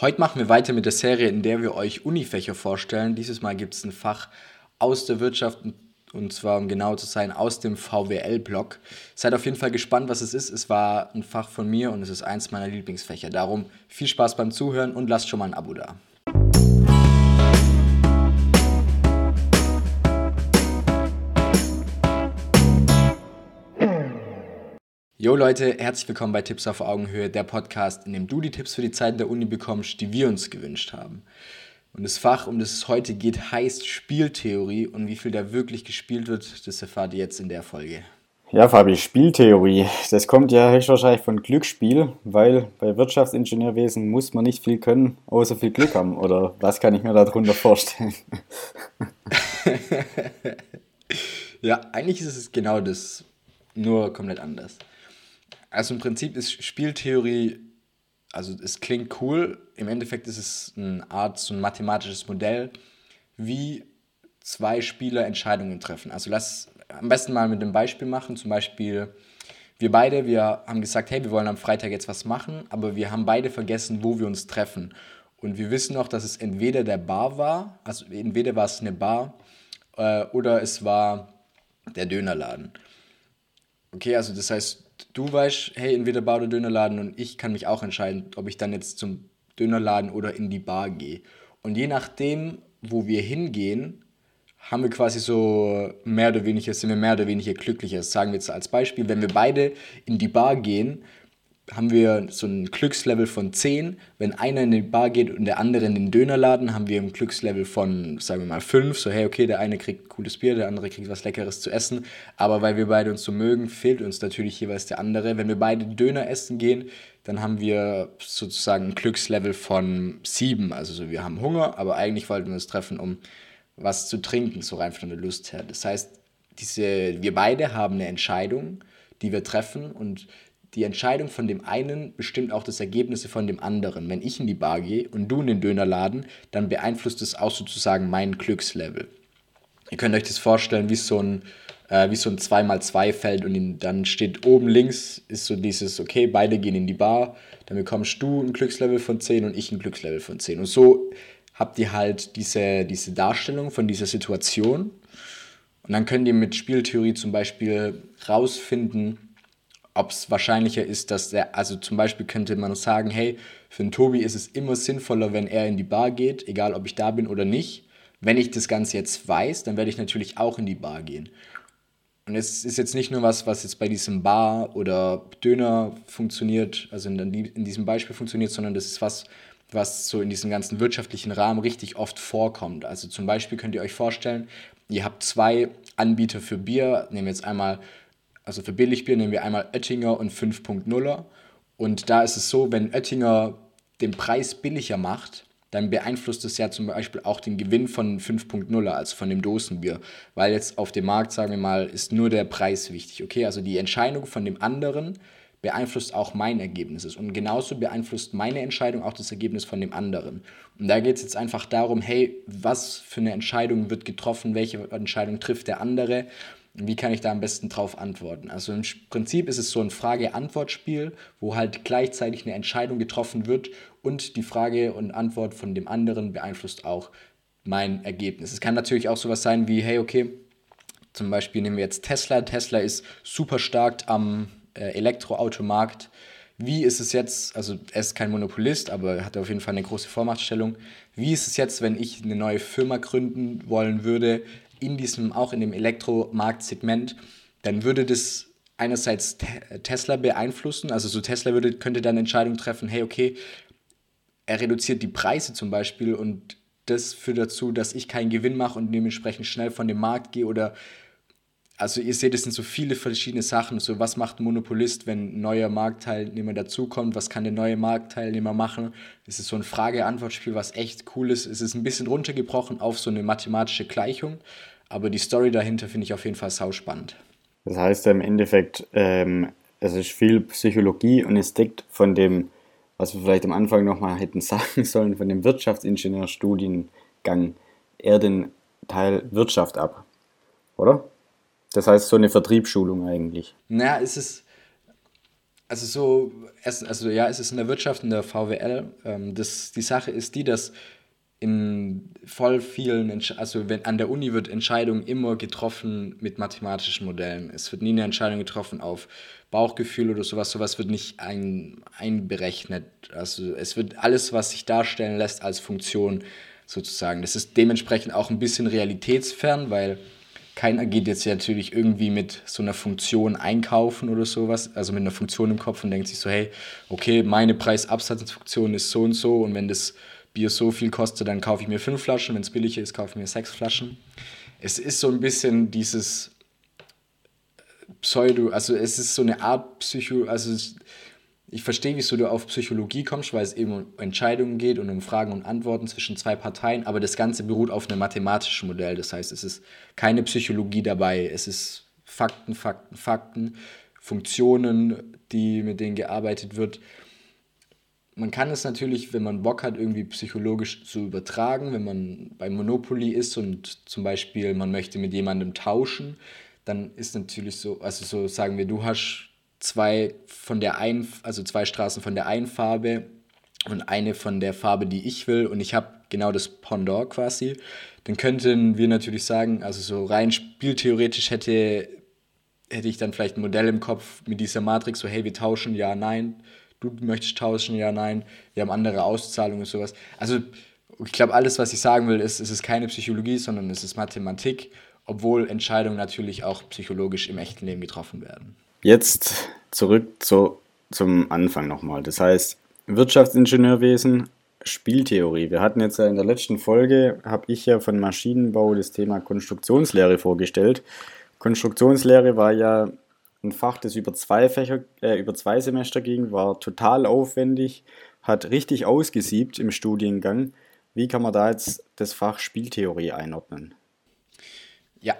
Heute machen wir weiter mit der Serie, in der wir euch Unifächer vorstellen. Dieses Mal gibt es ein Fach aus der Wirtschaft und zwar, um genau zu sein, aus dem VWL-Block. Seid auf jeden Fall gespannt, was es ist. Es war ein Fach von mir und es ist eins meiner Lieblingsfächer. Darum viel Spaß beim Zuhören und lasst schon mal ein Abo da. Jo Leute, herzlich willkommen bei Tipps auf Augenhöhe, der Podcast, in dem du die Tipps für die Zeit der Uni bekommst, die wir uns gewünscht haben. Und das Fach, um das es heute geht, heißt Spieltheorie und wie viel da wirklich gespielt wird, das erfahrt ihr jetzt in der Folge. Ja, Fabi, Spieltheorie. Das kommt ja höchstwahrscheinlich von Glücksspiel, weil bei Wirtschaftsingenieurwesen muss man nicht viel können, außer viel Glück haben. Oder was kann ich mir darunter vorstellen? ja, eigentlich ist es genau das, nur komplett anders. Also im Prinzip ist Spieltheorie, also es klingt cool, im Endeffekt ist es eine Art, so ein mathematisches Modell, wie zwei Spieler Entscheidungen treffen. Also lass am besten mal mit einem Beispiel machen, zum Beispiel wir beide, wir haben gesagt, hey, wir wollen am Freitag jetzt was machen, aber wir haben beide vergessen, wo wir uns treffen. Und wir wissen noch, dass es entweder der Bar war, also entweder war es eine Bar äh, oder es war der Dönerladen. Okay, also das heißt, du weißt, hey, entweder Bar oder Dönerladen und ich kann mich auch entscheiden, ob ich dann jetzt zum Dönerladen oder in die Bar gehe. Und je nachdem, wo wir hingehen, haben wir quasi so mehr oder weniger, sind wir mehr oder weniger glücklicher. Sagen wir jetzt als Beispiel, wenn wir beide in die Bar gehen, haben wir so ein Glückslevel von 10. Wenn einer in die Bar geht und der andere in den Dönerladen, haben wir ein Glückslevel von, sagen wir mal, 5. So, hey, okay, der eine kriegt cooles Bier, der andere kriegt was Leckeres zu essen. Aber weil wir beide uns so mögen, fehlt uns natürlich jeweils der andere. Wenn wir beide Döner essen gehen, dann haben wir sozusagen ein Glückslevel von 7. Also so, wir haben Hunger, aber eigentlich wollten wir uns treffen, um was zu trinken, so rein von der Lust her. Das heißt, diese, wir beide haben eine Entscheidung, die wir treffen und die Entscheidung von dem einen bestimmt auch das Ergebnis von dem anderen. Wenn ich in die Bar gehe und du in den Dönerladen, dann beeinflusst es auch sozusagen mein Glückslevel. Ihr könnt euch das vorstellen wie so ein, äh, wie so ein 2x2-Feld und dann steht oben links ist so dieses, okay, beide gehen in die Bar, dann bekommst du ein Glückslevel von 10 und ich ein Glückslevel von 10. Und so habt ihr halt diese, diese Darstellung von dieser Situation. Und dann könnt ihr mit Spieltheorie zum Beispiel rausfinden, ob es wahrscheinlicher ist, dass der, also zum Beispiel könnte man sagen, hey, für den Tobi ist es immer sinnvoller, wenn er in die Bar geht, egal ob ich da bin oder nicht. Wenn ich das Ganze jetzt weiß, dann werde ich natürlich auch in die Bar gehen. Und es ist jetzt nicht nur was, was jetzt bei diesem Bar oder Döner funktioniert, also in, in diesem Beispiel funktioniert, sondern das ist was, was so in diesem ganzen wirtschaftlichen Rahmen richtig oft vorkommt. Also zum Beispiel könnt ihr euch vorstellen, ihr habt zwei Anbieter für Bier, nehmen wir jetzt einmal also für Billigbier nehmen wir einmal Oettinger und 5.0er. Und da ist es so, wenn Oettinger den Preis billiger macht, dann beeinflusst es ja zum Beispiel auch den Gewinn von 5.0er, also von dem Dosenbier. Weil jetzt auf dem Markt, sagen wir mal, ist nur der Preis wichtig. Okay, also die Entscheidung von dem anderen beeinflusst auch mein Ergebnis. Und genauso beeinflusst meine Entscheidung auch das Ergebnis von dem anderen. Und da geht es jetzt einfach darum, hey, was für eine Entscheidung wird getroffen, welche Entscheidung trifft der andere wie kann ich da am besten drauf antworten? Also im Prinzip ist es so ein Frage-Antwort-Spiel, wo halt gleichzeitig eine Entscheidung getroffen wird und die Frage und Antwort von dem anderen beeinflusst auch mein Ergebnis. Es kann natürlich auch sowas sein wie, hey, okay, zum Beispiel nehmen wir jetzt Tesla. Tesla ist super stark am äh, Elektroautomarkt. Wie ist es jetzt, also er ist kein Monopolist, aber er hat auf jeden Fall eine große Vormachtstellung. Wie ist es jetzt, wenn ich eine neue Firma gründen wollen würde, in diesem, auch in dem Elektromarktsegment, dann würde das einerseits Tesla beeinflussen. Also so Tesla würde, könnte dann Entscheidungen treffen, hey, okay, er reduziert die Preise zum Beispiel und das führt dazu, dass ich keinen Gewinn mache und dementsprechend schnell von dem Markt gehe oder also ihr seht, es sind so viele verschiedene Sachen. So, was macht ein Monopolist, wenn ein neuer Marktteilnehmer dazukommt? Was kann der neue Marktteilnehmer machen? Es ist so ein Frage-Antwort-Spiel, was echt cool ist. Es ist ein bisschen runtergebrochen auf so eine mathematische Gleichung, aber die Story dahinter finde ich auf jeden Fall sauspannend. Das heißt im Endeffekt, ähm, es ist viel Psychologie und es deckt von dem, was wir vielleicht am Anfang nochmal hätten sagen sollen, von dem Wirtschaftsingenieurstudiengang eher den Teil Wirtschaft ab, oder? Das heißt, so eine Vertriebsschulung eigentlich. Naja, es ist. also so, also ja, es ist in der Wirtschaft, in der VWL. Ähm, das, die Sache ist die, dass in voll vielen, also wenn an der Uni wird Entscheidungen immer getroffen mit mathematischen Modellen. Es wird nie eine Entscheidung getroffen auf Bauchgefühl oder sowas. Sowas wird nicht ein, einberechnet. Also es wird alles, was sich darstellen lässt als Funktion sozusagen. Das ist dementsprechend auch ein bisschen realitätsfern, weil keiner geht jetzt natürlich irgendwie mit so einer Funktion einkaufen oder sowas, also mit einer Funktion im Kopf und denkt sich so, hey, okay, meine Preisabsatzfunktion ist so und so und wenn das Bier so viel kostet, dann kaufe ich mir fünf Flaschen, wenn es billiger ist, kaufe ich mir sechs Flaschen. Es ist so ein bisschen dieses Pseudo, also es ist so eine Art Psycho, also ich verstehe, wieso du auf Psychologie kommst, weil es eben um Entscheidungen geht und um Fragen und Antworten zwischen zwei Parteien, aber das Ganze beruht auf einem mathematischen Modell. Das heißt, es ist keine Psychologie dabei, es ist Fakten, Fakten, Fakten, Funktionen, die, mit denen gearbeitet wird. Man kann es natürlich, wenn man Bock hat, irgendwie psychologisch zu übertragen, wenn man bei Monopoly ist und zum Beispiel man möchte mit jemandem tauschen, dann ist natürlich so, also so sagen wir, du hast zwei von der einen, also zwei Straßen von der einen Farbe und eine von der Farbe, die ich will und ich habe genau das Pendant quasi, dann könnten wir natürlich sagen, also so rein spieltheoretisch hätte, hätte ich dann vielleicht ein Modell im Kopf mit dieser Matrix, so hey, wir tauschen, ja, nein, du möchtest tauschen, ja, nein, wir haben andere Auszahlungen und sowas. Also ich glaube, alles, was ich sagen will, ist, es ist keine Psychologie, sondern es ist Mathematik, obwohl Entscheidungen natürlich auch psychologisch im echten Leben getroffen werden. Jetzt zurück zu, zum Anfang nochmal. Das heißt, Wirtschaftsingenieurwesen, Spieltheorie. Wir hatten jetzt ja in der letzten Folge, habe ich ja von Maschinenbau das Thema Konstruktionslehre vorgestellt. Konstruktionslehre war ja ein Fach, das über zwei Fächer, äh, über zwei Semester ging, war total aufwendig, hat richtig ausgesiebt im Studiengang. Wie kann man da jetzt das Fach Spieltheorie einordnen? Ja,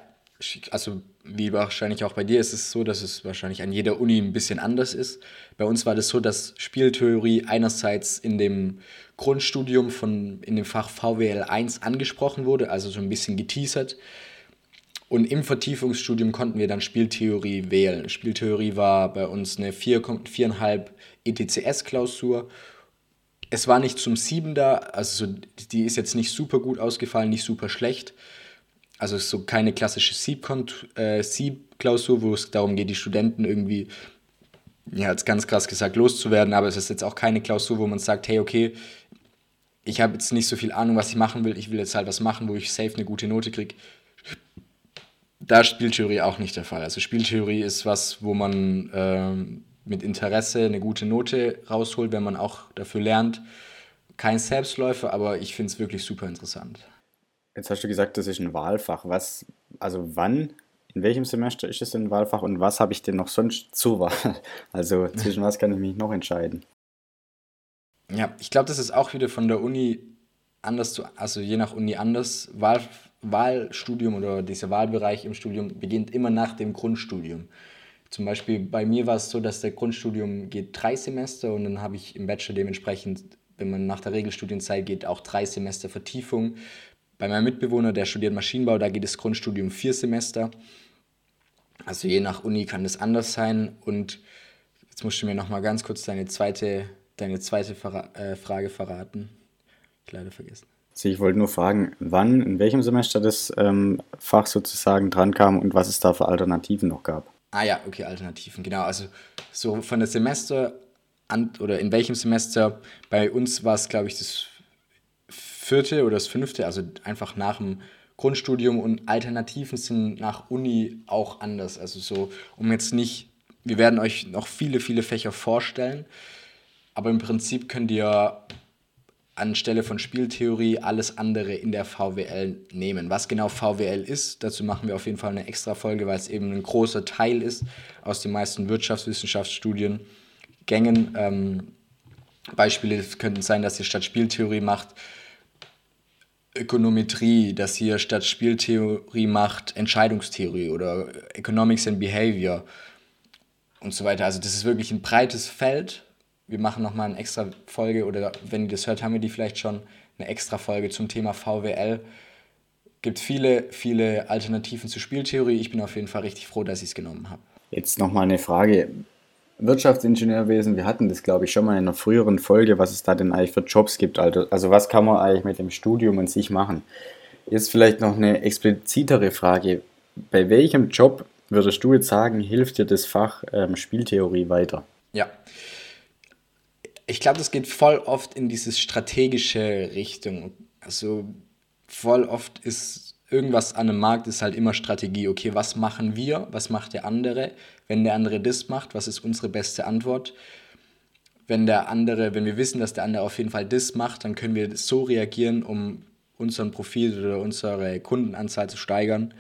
also wie wahrscheinlich auch bei dir ist es so, dass es wahrscheinlich an jeder Uni ein bisschen anders ist. Bei uns war das so, dass Spieltheorie einerseits in dem Grundstudium von in dem Fach VWL 1 angesprochen wurde, also so ein bisschen geteasert. Und im Vertiefungsstudium konnten wir dann Spieltheorie wählen. Spieltheorie war bei uns eine 4,5 ETCS-Klausur. Es war nicht zum 7 da, also die ist jetzt nicht super gut ausgefallen, nicht super schlecht also so keine klassische Sieb-Klausur, wo es darum geht, die Studenten irgendwie, ja, jetzt ganz krass gesagt, loszuwerden, aber es ist jetzt auch keine Klausur, wo man sagt, hey, okay, ich habe jetzt nicht so viel Ahnung, was ich machen will, ich will jetzt halt was machen, wo ich safe eine gute Note kriege. Da ist Spieltheorie auch nicht der Fall. Also Spieltheorie ist was, wo man ähm, mit Interesse eine gute Note rausholt, wenn man auch dafür lernt. Kein Selbstläufer, aber ich finde es wirklich super interessant. Jetzt hast du gesagt, das ist ein Wahlfach. Was, also wann, in welchem Semester ist es ein Wahlfach und was habe ich denn noch sonst zur Wahl? Also zwischen was kann ich mich noch entscheiden? Ja, ich glaube, das ist auch wieder von der Uni anders zu, also je nach Uni anders. Wahl, Wahlstudium oder dieser Wahlbereich im Studium beginnt immer nach dem Grundstudium. Zum Beispiel bei mir war es so, dass der Grundstudium geht drei Semester und dann habe ich im Bachelor dementsprechend, wenn man nach der Regelstudienzeit geht, auch drei Semester Vertiefung bei meinem Mitbewohner, der studiert Maschinenbau, da geht das Grundstudium vier Semester. Also je nach Uni kann das anders sein. Und jetzt musst du mir noch mal ganz kurz deine zweite, deine zweite Verra äh, Frage verraten. Ich leider vergessen. Also ich wollte nur fragen, wann, in welchem Semester das ähm, Fach sozusagen drankam und was es da für Alternativen noch gab. Ah ja, okay, Alternativen, genau. Also so von der Semester an oder in welchem Semester, bei uns war es, glaube ich, das vierte oder das fünfte, also einfach nach dem Grundstudium und Alternativen sind nach Uni auch anders. Also so, um jetzt nicht, wir werden euch noch viele, viele Fächer vorstellen, aber im Prinzip könnt ihr anstelle von Spieltheorie alles andere in der VWL nehmen. Was genau VWL ist, dazu machen wir auf jeden Fall eine extra Folge, weil es eben ein großer Teil ist aus den meisten Wirtschaftswissenschaftsstudiengängen. Ähm, Beispiele könnten sein, dass ihr statt Spieltheorie macht Ökonometrie, dass hier statt Spieltheorie macht Entscheidungstheorie oder Economics and Behavior und so weiter. Also das ist wirklich ein breites Feld. Wir machen nochmal eine extra Folge oder wenn ihr das hört, haben wir die vielleicht schon, eine extra Folge zum Thema VWL. Gibt viele, viele Alternativen zur Spieltheorie. Ich bin auf jeden Fall richtig froh, dass ich es genommen habe. Jetzt nochmal eine Frage. Wirtschaftsingenieurwesen, wir hatten das, glaube ich, schon mal in einer früheren Folge, was es da denn eigentlich für Jobs gibt. Also, also was kann man eigentlich mit dem Studium an sich machen? Jetzt vielleicht noch eine explizitere Frage. Bei welchem Job würdest du jetzt sagen, hilft dir das Fach ähm, Spieltheorie weiter? Ja. Ich glaube, das geht voll oft in diese strategische Richtung. Also voll oft ist irgendwas an einem Markt ist halt immer Strategie. Okay, was machen wir? Was macht der andere? Wenn der andere das macht, was ist unsere beste Antwort? Wenn der andere, wenn wir wissen, dass der andere auf jeden Fall das macht, dann können wir so reagieren, um unseren Profil oder unsere Kundenanzahl zu steigern.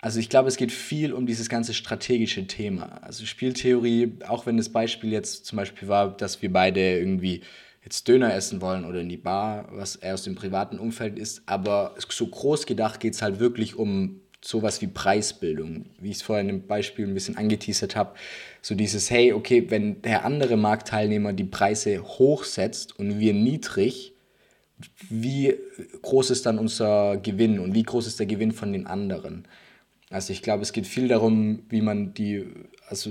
Also ich glaube, es geht viel um dieses ganze strategische Thema. Also Spieltheorie, auch wenn das Beispiel jetzt zum Beispiel war, dass wir beide irgendwie jetzt Döner essen wollen oder in die Bar, was eher aus dem privaten Umfeld ist. Aber so groß gedacht geht es halt wirklich um sowas wie Preisbildung, wie ich es vorhin im Beispiel ein bisschen angeteasert habe. So dieses, hey, okay, wenn der andere Marktteilnehmer die Preise hochsetzt und wir niedrig, wie groß ist dann unser Gewinn und wie groß ist der Gewinn von den anderen? Also ich glaube, es geht viel darum, wie man die, also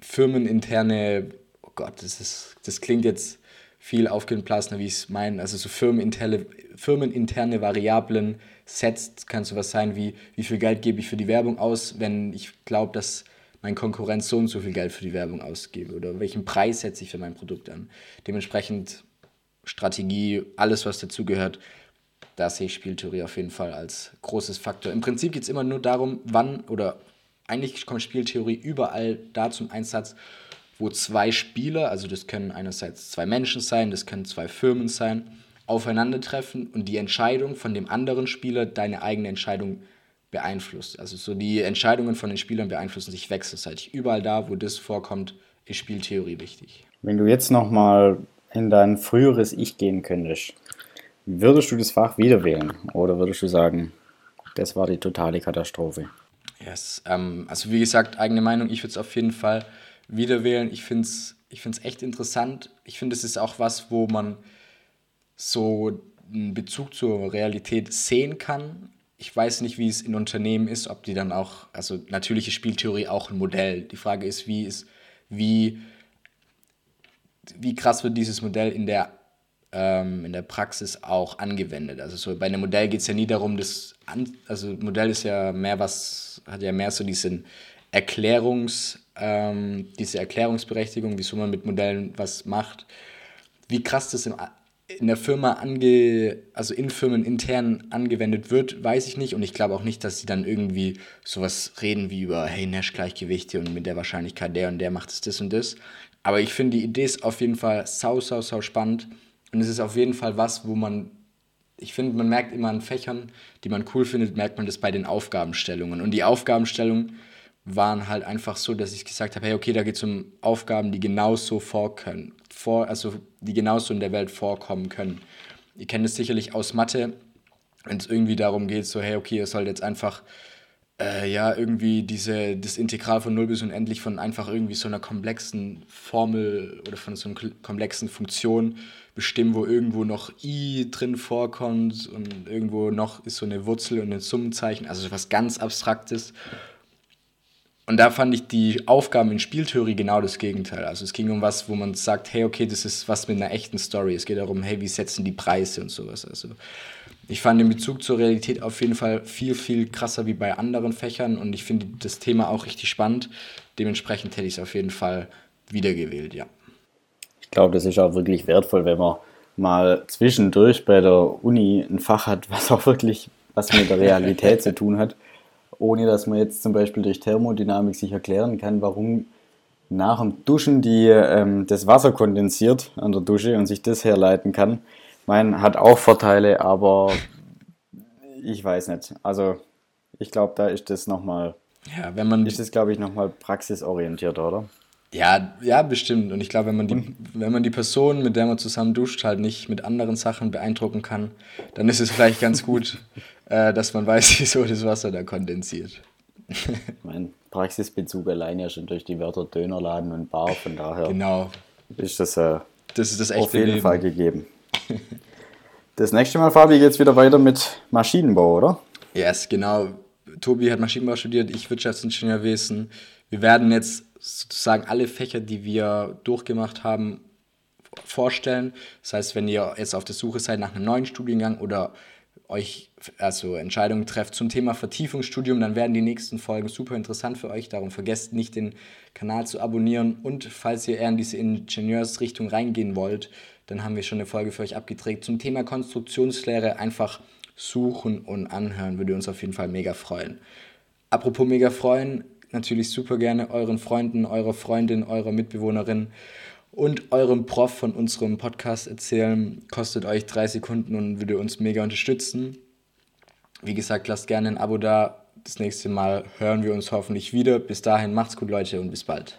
firmeninterne, oh Gott, das, ist, das klingt jetzt viel aufgeblasener, wie ich es meine. Also so firmeninterne, firmeninterne Variablen setzt, kann sowas sein wie, wie viel Geld gebe ich für die Werbung aus, wenn ich glaube, dass mein Konkurrent so und so viel Geld für die Werbung ausgebe oder welchen Preis setze ich für mein Produkt an. Dementsprechend Strategie, alles was dazugehört, da sehe ich Spieltheorie auf jeden Fall als großes Faktor. Im Prinzip geht es immer nur darum, wann oder eigentlich kommt Spieltheorie überall da zum Einsatz, wo zwei Spieler, also das können einerseits zwei Menschen sein, das können zwei Firmen sein, aufeinandertreffen und die Entscheidung von dem anderen Spieler deine eigene Entscheidung beeinflusst. Also so die Entscheidungen von den Spielern beeinflussen sich wechselseitig. Überall da, wo das vorkommt, ist Spieltheorie wichtig. Wenn du jetzt nochmal in dein früheres Ich gehen könntest, würdest du das Fach wieder wählen oder würdest du sagen, das war die totale Katastrophe? Yes, ähm, also wie gesagt, eigene Meinung, ich würde es auf jeden Fall wieder wählen. Ich finde es ich find's echt interessant. Ich finde, es ist auch was, wo man so einen Bezug zur Realität sehen kann. Ich weiß nicht, wie es in Unternehmen ist, ob die dann auch, also natürliche Spieltheorie auch ein Modell. Die Frage ist, wie ist, wie wie krass wird dieses Modell in der, ähm, in der Praxis auch angewendet. Also so bei einem Modell geht es ja nie darum, das also Modell ist ja mehr was, hat ja mehr so diesen Erklärungs, ähm, diese Erklärungsberechtigung, wieso man mit Modellen was macht. Wie krass das im, in der Firma ange, also in Firmen intern angewendet wird, weiß ich nicht. Und ich glaube auch nicht, dass sie dann irgendwie sowas reden wie über, hey, Nash-Gleichgewichte und mit der Wahrscheinlichkeit der und der macht es das und das. Aber ich finde, die Idee ist auf jeden Fall sau, sau, sau spannend. Und es ist auf jeden Fall was, wo man, ich finde, man merkt immer an Fächern, die man cool findet, merkt man das bei den Aufgabenstellungen. Und die Aufgabenstellungen waren halt einfach so, dass ich gesagt habe, hey, okay, da geht es um Aufgaben, die genauso vor können, vor, also die genauso in der Welt vorkommen können. Ihr kennt es sicherlich aus Mathe, wenn es irgendwie darum geht, so, hey, okay, ihr sollt jetzt einfach äh, ja, irgendwie diese, das Integral von 0 bis unendlich von einfach irgendwie so einer komplexen Formel oder von so einer komplexen Funktion bestimmen, wo irgendwo noch i drin vorkommt und irgendwo noch ist so eine Wurzel und ein Summenzeichen, also was ganz Abstraktes. Und da fand ich die Aufgaben in Spieltheorie genau das Gegenteil. Also es ging um was, wo man sagt, hey, okay, das ist was mit einer echten Story. Es geht darum, hey, wie setzen die Preise und sowas. Also ich fand den Bezug zur Realität auf jeden Fall viel, viel krasser wie bei anderen Fächern und ich finde das Thema auch richtig spannend. Dementsprechend hätte ich es auf jeden Fall wiedergewählt, ja. Ich glaube, das ist auch wirklich wertvoll, wenn man mal zwischendurch bei der Uni ein Fach hat, was auch wirklich was mit der Realität zu tun hat, ohne dass man jetzt zum Beispiel durch Thermodynamik sich erklären kann, warum nach dem Duschen die, ähm, das Wasser kondensiert an der Dusche und sich das herleiten kann meine, hat auch Vorteile, aber ich weiß nicht. Also ich glaube, da ist das nochmal, ja, wenn man ist das, glaube ich, nochmal praxisorientiert, oder? Ja, ja, bestimmt. Und ich glaube, wenn man die, wenn man die Person, mit der man zusammen duscht, halt nicht mit anderen Sachen beeindrucken kann, dann ist es vielleicht ganz gut, äh, dass man weiß, wieso das Wasser da kondensiert. mein Praxisbezug allein ja schon durch die Wörter Dönerladen und Bar, von daher genau. ist das, äh, das, ist das auf jeden Leben. Fall gegeben. Das nächste Mal, Fabi, geht es wieder weiter mit Maschinenbau, oder? Yes, genau. Tobi hat Maschinenbau studiert, ich Wirtschaftsingenieurwesen. Wir werden jetzt sozusagen alle Fächer, die wir durchgemacht haben, vorstellen. Das heißt, wenn ihr jetzt auf der Suche seid nach einem neuen Studiengang oder euch also Entscheidungen trefft zum Thema Vertiefungsstudium, dann werden die nächsten Folgen super interessant für euch. Darum vergesst nicht, den Kanal zu abonnieren. Und falls ihr eher in diese Ingenieursrichtung reingehen wollt, dann haben wir schon eine Folge für euch abgedreht zum Thema Konstruktionslehre. Einfach suchen und anhören, würde uns auf jeden Fall mega freuen. Apropos mega freuen, natürlich super gerne euren Freunden, eurer Freundin, eurer Mitbewohnerin und eurem Prof von unserem Podcast erzählen. Kostet euch drei Sekunden und würde uns mega unterstützen. Wie gesagt, lasst gerne ein Abo da. Das nächste Mal hören wir uns hoffentlich wieder. Bis dahin macht's gut, Leute, und bis bald.